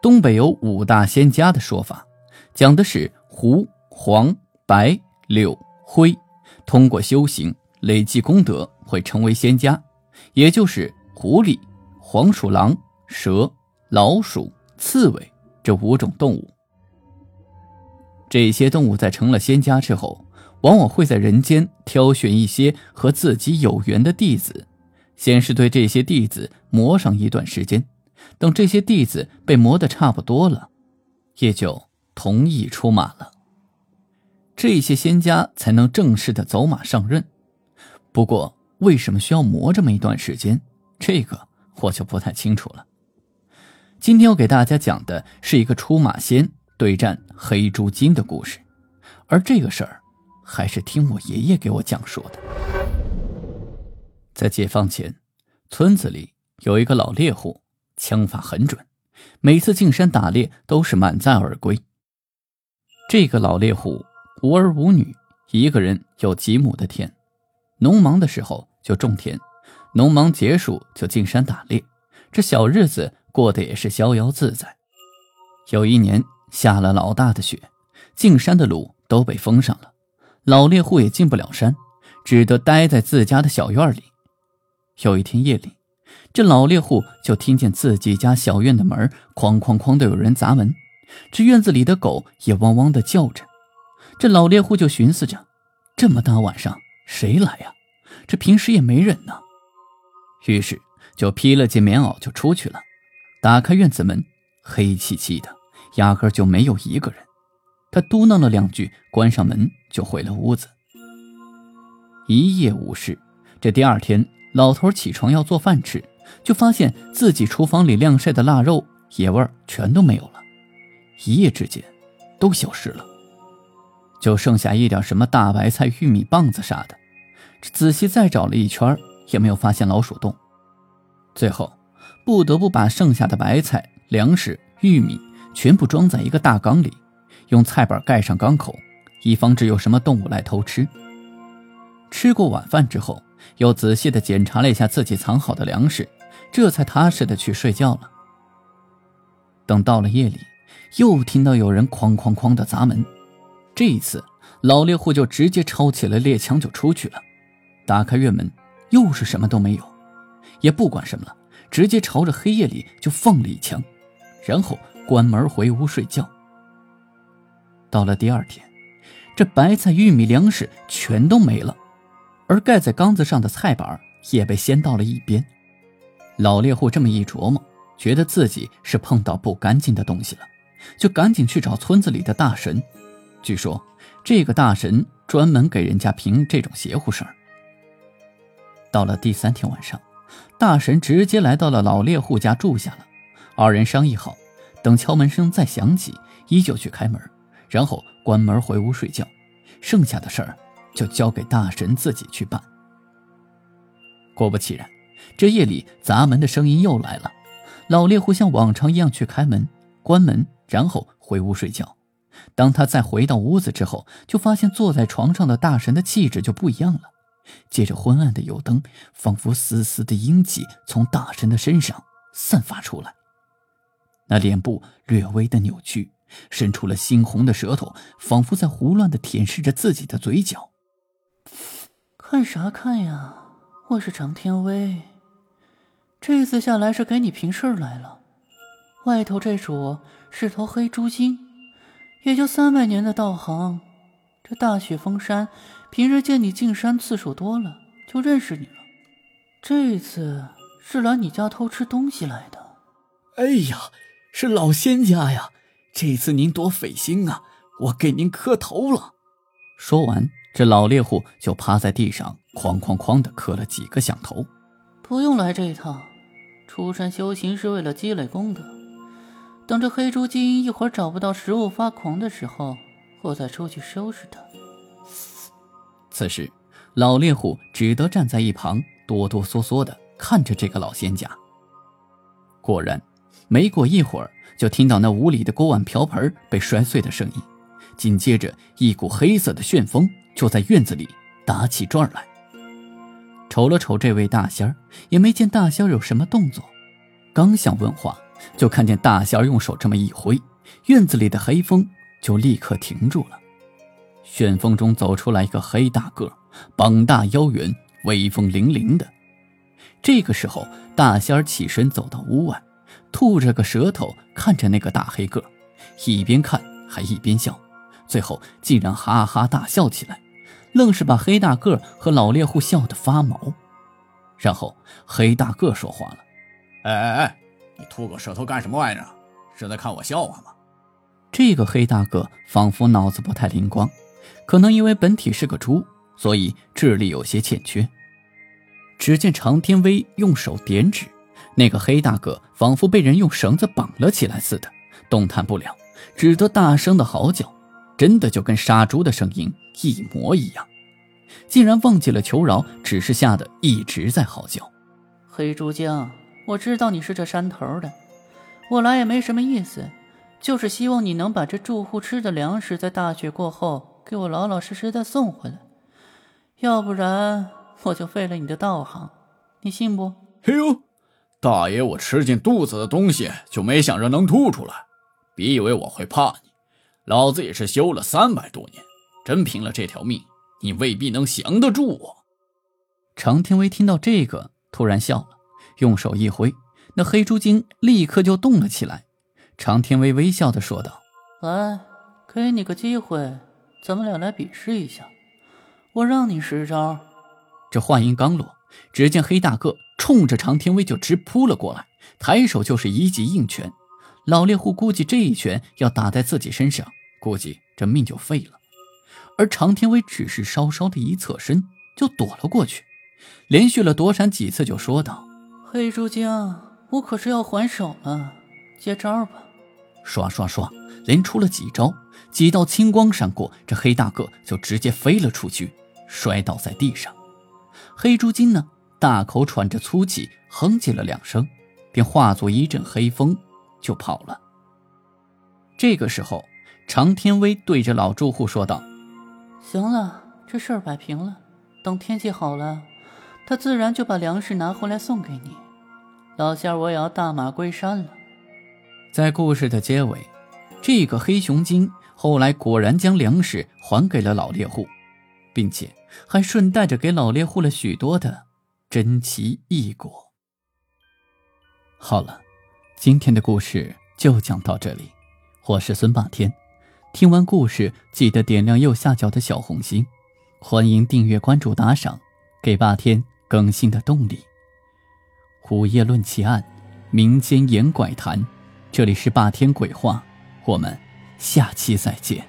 东北有五大仙家的说法，讲的是狐、黄、白、柳、灰，通过修行累积功德会成为仙家，也就是狐狸、黄鼠狼、蛇、老鼠、刺猬这五种动物。这些动物在成了仙家之后，往往会在人间挑选一些和自己有缘的弟子，先是对这些弟子磨上一段时间。等这些弟子被磨得差不多了，也就同意出马了。这些仙家才能正式的走马上任。不过，为什么需要磨这么一段时间？这个我就不太清楚了。今天要给大家讲的是一个出马仙对战黑猪精的故事，而这个事儿还是听我爷爷给我讲述的。在解放前，村子里有一个老猎户。枪法很准，每次进山打猎都是满载而归。这个老猎户无儿无女，一个人有几亩的田，农忙的时候就种田，农忙结束就进山打猎，这小日子过得也是逍遥自在。有一年下了老大的雪，进山的路都被封上了，老猎户也进不了山，只得待在自家的小院里。有一天夜里。这老猎户就听见自己家小院的门哐哐哐的有人砸门，这院子里的狗也汪汪的叫着。这老猎户就寻思着：这么大晚上谁来呀？这平时也没人呢。于是就披了件棉袄就出去了。打开院子门，黑漆漆的，压根就没有一个人。他嘟囔了两句，关上门就回了屋子。一夜无事。这第二天，老头起床要做饭吃。就发现自己厨房里晾晒的腊肉野味全都没有了，一夜之间都消失了，就剩下一点什么大白菜、玉米棒子啥的。仔细再找了一圈，也没有发现老鼠洞。最后不得不把剩下的白菜、粮食、玉米全部装在一个大缸里，用菜板盖上缸口，以防止有什么动物来偷吃。吃过晚饭之后，又仔细的检查了一下自己藏好的粮食。这才踏实的去睡觉了。等到了夜里，又听到有人哐哐哐的砸门。这一次，老猎户就直接抄起了猎枪就出去了。打开院门，又是什么都没有，也不管什么了，直接朝着黑夜里就放了一枪，然后关门回屋睡觉。到了第二天，这白菜、玉米、粮食全都没了，而盖在缸子上的菜板也被掀到了一边。老猎户这么一琢磨，觉得自己是碰到不干净的东西了，就赶紧去找村子里的大神。据说这个大神专门给人家评这种邪乎事儿。到了第三天晚上，大神直接来到了老猎户家住下了。二人商议好，等敲门声再响起，依旧去开门，然后关门回屋睡觉。剩下的事儿就交给大神自己去办。果不其然。这夜里砸门的声音又来了，老猎户像往常一样去开门、关门，然后回屋睡觉。当他再回到屋子之后，就发现坐在床上的大神的气质就不一样了。借着昏暗的油灯，仿佛丝丝的阴气从大神的身上散发出来。那脸部略微的扭曲，伸出了猩红的舌头，仿佛在胡乱的舔舐着自己的嘴角。看啥看呀？我是张天威，这次下来是给你平事来了。外头这主是头黑猪精，也就三百年的道行，这大雪封山，平日见你进山次数多了，就认识你了。这次是来你家偷吃东西来的。哎呀，是老仙家呀！这次您多费心啊，我给您磕头了。说完。这老猎户就趴在地上，哐哐哐的磕了几个响头。不用来这一套，出山修行是为了积累功德。等着黑猪精一会儿找不到食物发狂的时候，我再出去收拾他。此时，老猎户只得站在一旁，哆哆嗦嗦的看着这个老仙家。果然，没过一会儿，就听到那屋里的锅碗瓢盆被摔碎的声音，紧接着一股黑色的旋风就在院子里打起转来。瞅了瞅这位大仙儿，也没见大仙有什么动作，刚想问话，就看见大仙儿用手这么一挥，院子里的黑风就立刻停住了。旋风中走出来一个黑大个，膀大腰圆，威风凛凛的。这个时候，大仙儿起身走到屋外，吐着个舌头看着那个大黑个，一边看还一边笑，最后竟然哈哈大笑起来，愣是把黑大个和老猎户笑得发毛。然后黑大个说话了：“哎哎哎，你吐个舌头干什么玩意儿？是在看我笑话吗？”这个黑大个仿佛脑子不太灵光。可能因为本体是个猪，所以智力有些欠缺。只见常天威用手点指，那个黑大个仿佛被人用绳子绑了起来似的，动弹不了，只得大声的嚎叫，真的就跟杀猪的声音一模一样。竟然忘记了求饶，只是吓得一直在嚎叫。黑猪精，我知道你是这山头的，我来也没什么意思，就是希望你能把这住户吃的粮食在大雪过后。给我老老实实的送回来，要不然我就废了你的道行，你信不？嘿呦，大爷，我吃进肚子的东西就没想着能吐出来，别以为我会怕你，老子也是修了三百多年，真拼了这条命，你未必能降得住我。常天威听到这个，突然笑了，用手一挥，那黑猪精立刻就动了起来。常天威微笑的说道：“来，给你个机会。”咱们俩来比试一下，我让你十招。这话音刚落，只见黑大个冲着常天威就直扑了过来，抬手就是一记硬拳。老猎户估计这一拳要打在自己身上，估计这命就废了。而常天威只是稍稍的一侧身就躲了过去，连续了躲闪几次，就说道：“黑猪精，我可是要还手了，接招吧！”刷刷刷，连出了几招。几道青光闪过，这黑大个就直接飞了出去，摔倒在地上。黑猪精呢，大口喘着粗气，哼唧了两声，便化作一阵黑风就跑了。这个时候，常天威对着老住户说道：“行了，这事儿摆平了。等天气好了，他自然就把粮食拿回来送给你。老仙儿，我也要大马归山了。”在故事的结尾，这个黑熊精。后来果然将粮食还给了老猎户，并且还顺带着给老猎户了许多的珍奇异果。好了，今天的故事就讲到这里，我是孙霸天。听完故事记得点亮右下角的小红心，欢迎订阅、关注、打赏，给霸天更新的动力。午夜论奇案，民间言怪谈，这里是霸天鬼话，我们。下期再见。